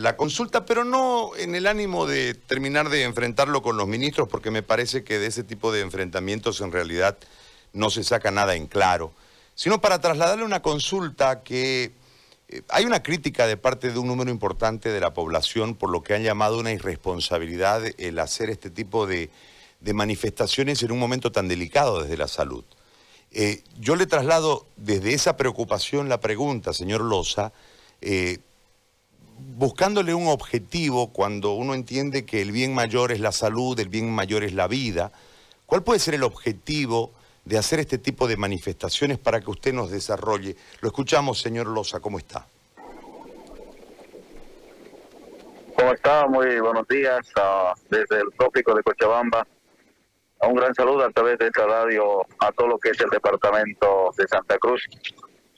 la consulta, pero no en el ánimo de terminar de enfrentarlo con los ministros, porque me parece que de ese tipo de enfrentamientos en realidad no se saca nada en claro, sino para trasladarle una consulta que eh, hay una crítica de parte de un número importante de la población por lo que han llamado una irresponsabilidad el hacer este tipo de, manifestaciones en un momento tan delicado desde la salud. Eh, yo le traslado desde esa preocupación la pregunta, señor Loza, eh, buscándole un objetivo cuando uno entiende que el bien mayor es la salud, el bien mayor es la vida, ¿cuál puede ser el objetivo de hacer este tipo de manifestaciones para que usted nos desarrolle? Lo escuchamos, señor Loza, ¿cómo está? ¿Cómo está? Muy buenos días ah, desde el trópico de Cochabamba. Un gran saludo a través de esta radio a todo lo que es el departamento de Santa Cruz.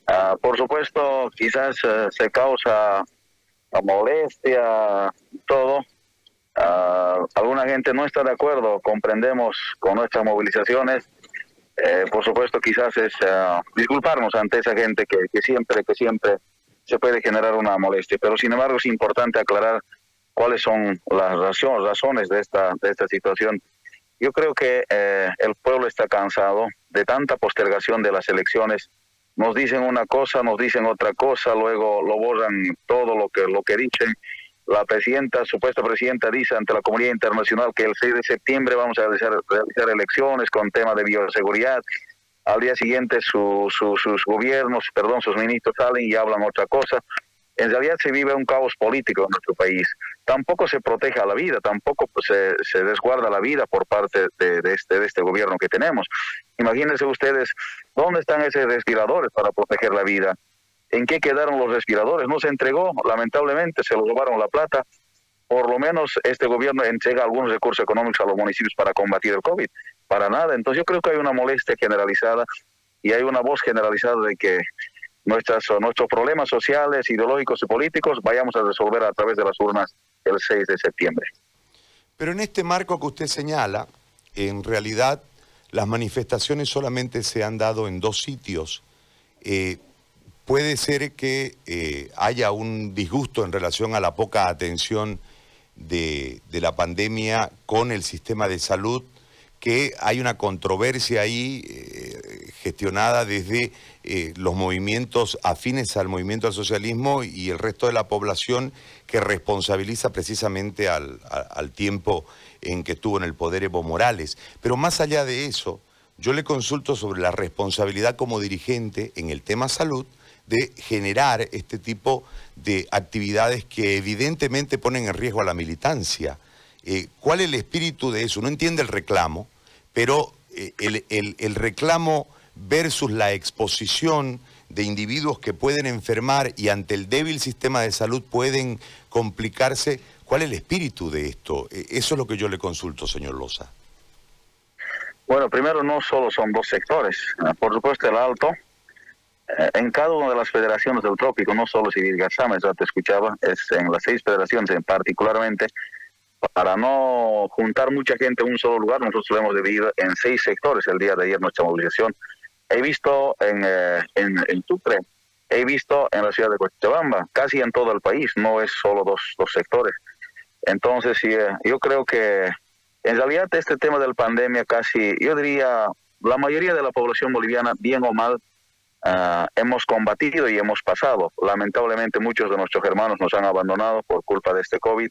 Ah, por supuesto, quizás eh, se causa la molestia, todo. Uh, alguna gente no está de acuerdo, comprendemos con nuestras movilizaciones. Eh, por supuesto, quizás es ah, disculparnos ante esa gente que, que, siempre, que siempre se puede generar una molestia. Pero sin embargo es importante aclarar cuáles son las razones de esta, de esta situación. Yo creo que eh, el pueblo está cansado de tanta postergación de las elecciones nos dicen una cosa, nos dicen otra cosa, luego lo borran todo lo que lo que dicen. La presidenta, supuesta presidenta, dice ante la comunidad internacional que el 6 de septiembre vamos a realizar, elecciones con tema de bioseguridad. Al día siguiente sus gobiernos, perdón, sus ministros salen y hablan otra cosa en realidad se vive un caos político en nuestro país. Tampoco se protege a la vida, tampoco pues, se, se desguarda la vida por parte de, este, de este gobierno que tenemos. Imagínense ustedes, ¿dónde están esos respiradores para proteger la vida? ¿En qué quedaron los respiradores? No se entregó, lamentablemente, se lo robaron la plata. Por lo menos este gobierno entrega algunos recursos económicos a los municipios para combatir el COVID. Para nada. Entonces yo creo que hay una molestia generalizada y hay una voz generalizada de que nuestras, nuestros problemas sociales, ideológicos y políticos vayamos a resolver a través de las urnas el 6 de septiembre. Pero en este marco que usted señala, en realidad las manifestaciones solamente se han dado en dos sitios. Eh, puede ser que eh, haya un disgusto en relación a la poca atención de, de la pandemia con el sistema de salud que hay una controversia ahí eh, gestionada desde eh, los movimientos afines al movimiento al socialismo y el resto de la población que responsabiliza precisamente al, al tiempo en que estuvo en el poder Evo Morales. Pero más allá de eso, yo le consulto sobre la responsabilidad como dirigente en el tema salud de generar este tipo de actividades que evidentemente ponen en riesgo a la militancia. Eh, ¿Cuál es el espíritu de eso? No entiende el reclamo, pero eh, el, reclamo versus la exposición de individuos que pueden enfermar y ante el débil sistema de salud pueden complicarse, ¿cuál es el espíritu de esto? Eh, eso es lo que yo le consulto, señor Loza. Bueno, primero no solo son dos sectores, por supuesto el alto, en cada una de las federaciones del trópico, no solo si Gazama, ya te escuchaba, es en las seis federaciones en particularmente, para no juntar mucha gente en un solo lugar, nosotros lo hemos dividido en seis sectores el día de ayer nuestra movilización. He visto en, eh, en, Tucre, he visto en la ciudad de Cochabamba, casi en todo el país, no es solo dos, dos sectores. Entonces, sí, eh, yo creo que en realidad este tema de la pandemia casi, yo diría, la mayoría de la población boliviana, bien o mal, ah, hemos combatido y hemos pasado. Lamentablemente muchos de nuestros hermanos nos han abandonado por culpa de este COVID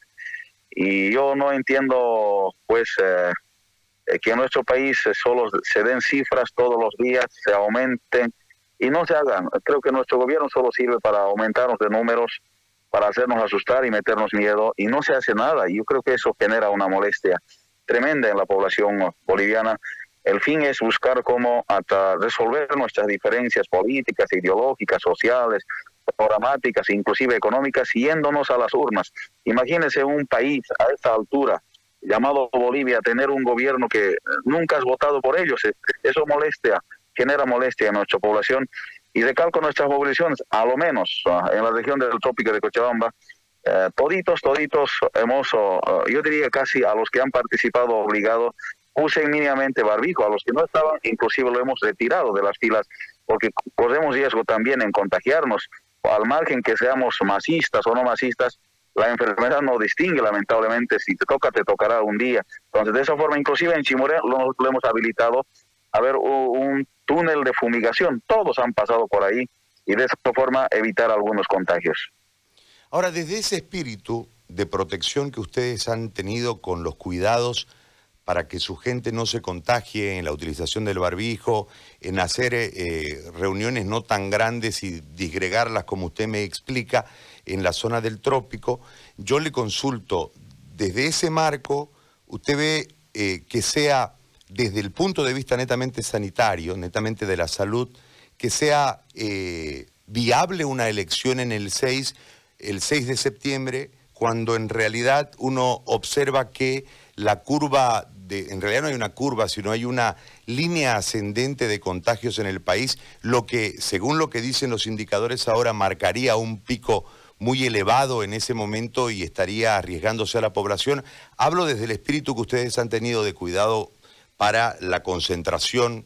y yo no entiendo, pues, eh, que en nuestro país solo se den cifras todos los días, se aumenten y no se hagan. Creo que nuestro gobierno solo sirve para aumentarnos de números, para hacernos asustar y meternos miedo y no se hace nada. Yo creo que eso genera una molestia tremenda en la población boliviana. El fin es buscar cómo hasta resolver nuestras diferencias políticas, ideológicas, sociales, programáticas, inclusive económicas, yéndonos a las urnas. Imagínense un país a esta altura, llamado Bolivia, tener un gobierno que nunca has votado por ellos. Eh, eso molestia, genera molestia en nuestra población. Y recalco nuestras movilizaciones, a lo menos ah, en la región del trópico de Cochabamba, eh, toditos, toditos hemos, ah, yo diría casi a los que han participado obligado, usen mínimamente barbijo, a los que no estaban, inclusive lo hemos retirado de las filas, porque corremos riesgo también en contagiarnos al margen que seamos masistas o no masistas, la enfermedad no distingue, lamentablemente, si te toca, te tocará un día. Entonces, de esa forma, inclusive en Chimoré lo, hemos habilitado a ver un túnel de fumigación. Todos han pasado por ahí y de esa forma evitar algunos contagios. Ahora, desde ese espíritu de protección que ustedes han tenido con los cuidados para que su gente no se contagie en la utilización del barbijo, en hacer eh, reuniones no tan grandes y disgregarlas como usted me explica en la zona del trópico, yo le consulto, desde ese marco, usted ve eh, que sea desde el punto de vista netamente sanitario, netamente de la salud, que sea eh, viable una elección en el 6, el 6 de septiembre, cuando en realidad uno observa que la curva de, en realidad no hay una curva, sino hay una línea ascendente de contagios en el país, lo que, según lo que dicen los indicadores ahora, marcaría un pico muy elevado en ese momento y estaría arriesgándose a la población. Hablo desde el espíritu que ustedes han tenido de cuidado para la concentración,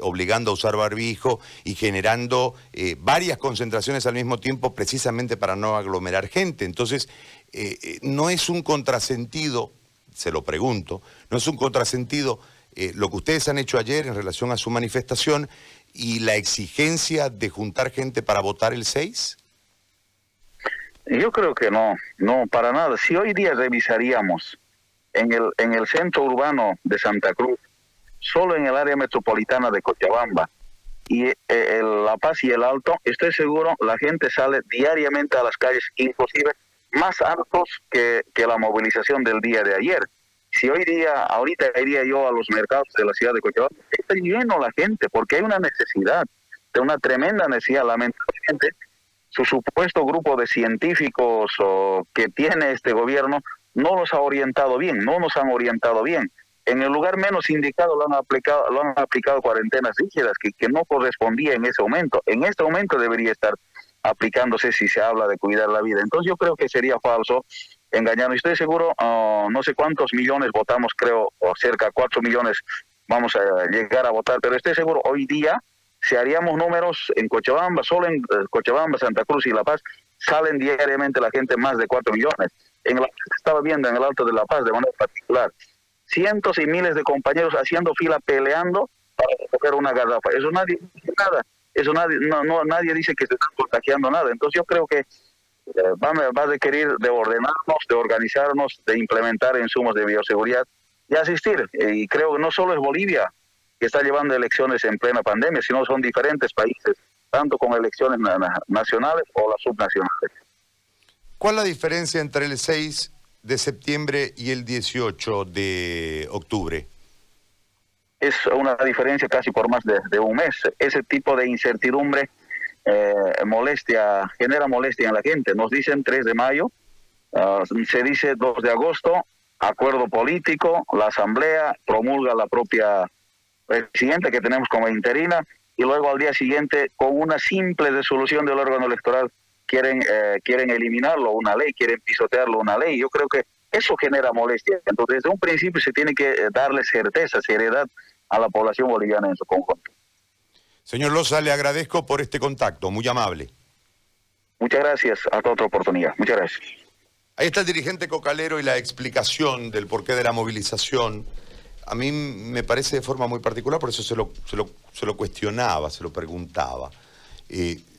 obligando a usar barbijo y generando eh, varias concentraciones al mismo tiempo precisamente para no aglomerar gente. Entonces, eh, eh, no es un contrasentido, se lo pregunto, no es un contrasentido lo que ustedes han hecho ayer en relación a su manifestación y la exigencia de juntar gente para votar el 6? Yo creo que no, no, para nada. Si hoy día revisaríamos en el, en el centro urbano de Santa Cruz, solo en el área metropolitana de Cochabamba y eh, La Paz y el Alto, estoy seguro la gente sale diariamente a las calles, inclusive más altos que, que la movilización del día de ayer. Si hoy día, ahorita iría yo a los mercados de la ciudad de Cochabamba, está lleno la gente porque hay una necesidad, de una tremenda necesidad, lamentablemente su supuesto grupo de científicos o, que tiene este gobierno no los ha orientado bien, no nos han orientado bien. En el lugar menos indicado lo han aplicado, lo han aplicado cuarentenas rígidas que, que no correspondía en ese momento. En este momento debería estar aplicándose si se habla de cuidar la vida. Entonces yo creo que sería falso engañarnos. Estoy seguro, ah, no sé cuántos millones votamos, creo, o cerca de cuatro millones vamos a llegar a votar, pero estoy seguro hoy día si haríamos números en Cochabamba, solo en eh, Cochabamba, Santa Cruz y La Paz, salen diariamente la gente más de 4 millones. En la, estaba viendo en el Alto de La Paz de manera particular, cientos y miles de compañeros haciendo fila peleando para recoger una garrafa. Eso nadie dice nada. Eso nadie, no, no, nadie dice que se está contagiando nada. Entonces yo creo que eh, va, a requerir de ordenarnos, de organizarnos, de implementar insumos de bioseguridad y asistir. Y creo que no solo es Bolivia, que está llevando elecciones en plena pandemia, sino son diferentes países, tanto con elecciones nacionales o las subnacionales. ¿Cuál la diferencia entre el 6 de septiembre y el 18 de octubre? Es una diferencia casi por más de, un mes. Ese tipo de incertidumbre eh, molestia, genera molestia en la gente. Nos dicen 3 de mayo, ah, se dice 2 de agosto, acuerdo político, la asamblea promulga la propia presidente que tenemos como interina y luego al día siguiente con una simple resolución del órgano electoral quieren eh, quieren eliminarlo una ley quieren pisotearlo una ley yo creo que eso genera molestia. Entonces desde un principio se tiene que eh, darle certeza seriedad a la población boliviana en su conjunto. Señor Loza le agradezco por este contacto muy amable. Muchas gracias hasta otra oportunidad. Muchas gracias. Ahí está el dirigente cocalero y la explicación del porqué de la movilización. A mí me parece de forma muy particular, por eso se lo, se lo, cuestionaba, se lo preguntaba. Eh,